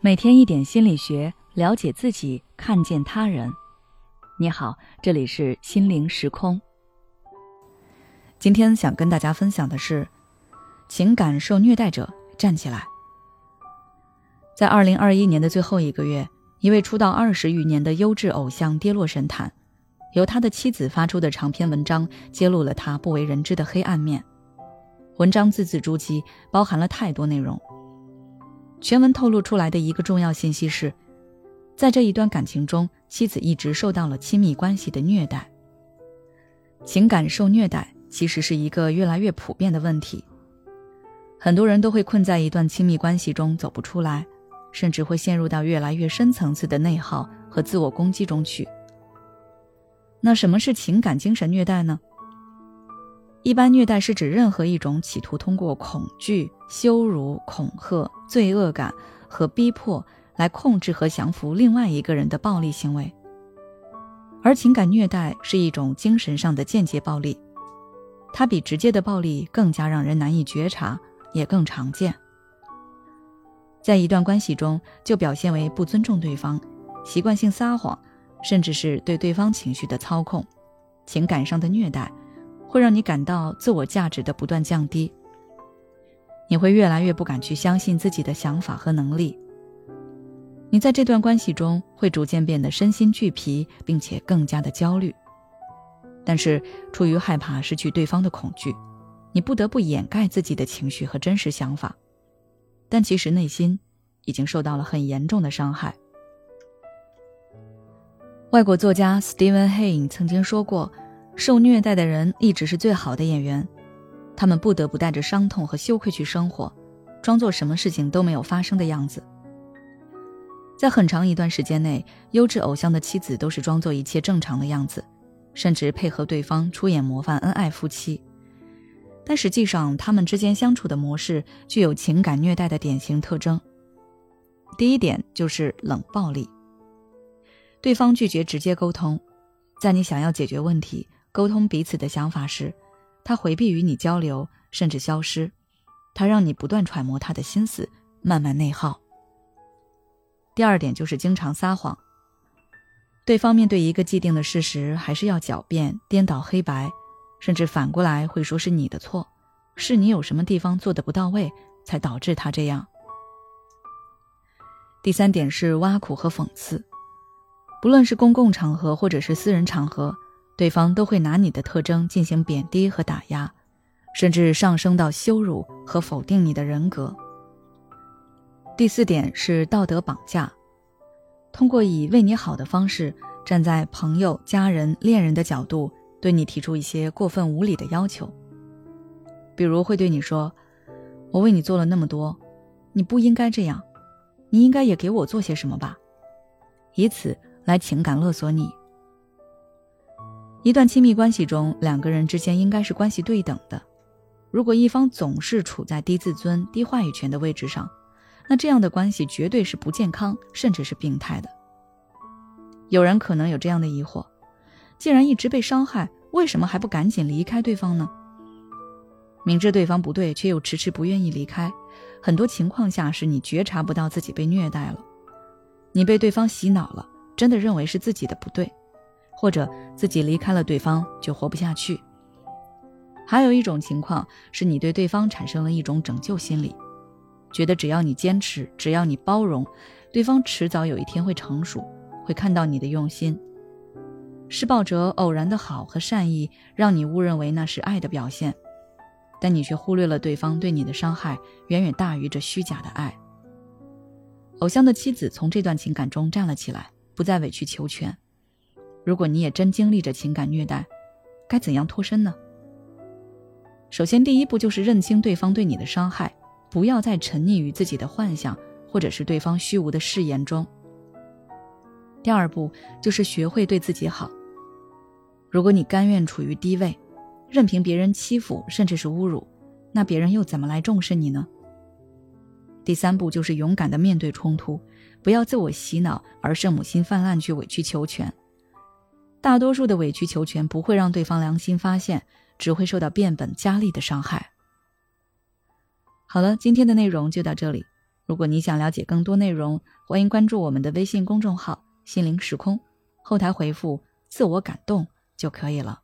每天一点心理学，了解自己，看见他人。你好，这里是心灵时空。今天想跟大家分享的是，情感受虐待者站起来。在二零二一年的最后一个月，一位出道二十余年的优质偶像跌落神坛，由他的妻子发出的长篇文章揭露了他不为人知的黑暗面。文章字字珠玑，包含了太多内容。全文透露出来的一个重要信息是，在这一段感情中，妻子一直受到了亲密关系的虐待。情感受虐待其实是一个越来越普遍的问题，很多人都会困在一段亲密关系中走不出来，甚至会陷入到越来越深层次的内耗和自我攻击中去。那什么是情感精神虐待呢？一般虐待是指任何一种企图通过恐惧、羞辱、恐吓、罪恶感和逼迫来控制和降服另外一个人的暴力行为，而情感虐待是一种精神上的间接暴力，它比直接的暴力更加让人难以觉察，也更常见。在一段关系中，就表现为不尊重对方、习惯性撒谎，甚至是对对方情绪的操控、情感上的虐待。会让你感到自我价值的不断降低，你会越来越不敢去相信自己的想法和能力。你在这段关系中会逐渐变得身心俱疲，并且更加的焦虑。但是出于害怕失去对方的恐惧，你不得不掩盖自己的情绪和真实想法，但其实内心已经受到了很严重的伤害。外国作家 Steven Hayne 曾经说过。受虐待的人一直是最好的演员，他们不得不带着伤痛和羞愧去生活，装作什么事情都没有发生的样子。在很长一段时间内，优质偶像的妻子都是装作一切正常的样子，甚至配合对方出演模范恩爱夫妻。但实际上，他们之间相处的模式具有情感虐待的典型特征。第一点就是冷暴力，对方拒绝直接沟通，在你想要解决问题。沟通彼此的想法时，他回避与你交流，甚至消失。他让你不断揣摩他的心思，慢慢内耗。第二点就是经常撒谎。对方面对一个既定的事实，还是要狡辩、颠倒黑白，甚至反过来会说是你的错，是你有什么地方做的不到位，才导致他这样。第三点是挖苦和讽刺，不论是公共场合或者是私人场合。对方都会拿你的特征进行贬低和打压，甚至上升到羞辱和否定你的人格。第四点是道德绑架，通过以为你好的方式，站在朋友、家人、恋人的角度，对你提出一些过分无理的要求。比如会对你说：“我为你做了那么多，你不应该这样，你应该也给我做些什么吧。”以此来情感勒索你。一段亲密关系中，两个人之间应该是关系对等的。如果一方总是处在低自尊、低话语权的位置上，那这样的关系绝对是不健康，甚至是病态的。有人可能有这样的疑惑：既然一直被伤害，为什么还不赶紧离开对方呢？明知对方不对，却又迟迟不愿意离开，很多情况下是你觉察不到自己被虐待了，你被对方洗脑了，真的认为是自己的不对。或者自己离开了对方就活不下去。还有一种情况是你对对方产生了一种拯救心理，觉得只要你坚持，只要你包容，对方迟早有一天会成熟，会看到你的用心。施暴者偶然的好和善意，让你误认为那是爱的表现，但你却忽略了对方对你的伤害远远大于这虚假的爱。偶像的妻子从这段情感中站了起来，不再委曲求全。如果你也真经历着情感虐待，该怎样脱身呢？首先，第一步就是认清对方对你的伤害，不要再沉溺于自己的幻想或者是对方虚无的誓言中。第二步就是学会对自己好。如果你甘愿处于低位，任凭别人欺负甚至是侮辱，那别人又怎么来重视你呢？第三步就是勇敢的面对冲突，不要自我洗脑而圣母心泛滥去委曲求全。大多数的委曲求全不会让对方良心发现，只会受到变本加厉的伤害。好了，今天的内容就到这里。如果你想了解更多内容，欢迎关注我们的微信公众号“心灵时空”，后台回复“自我感动”就可以了。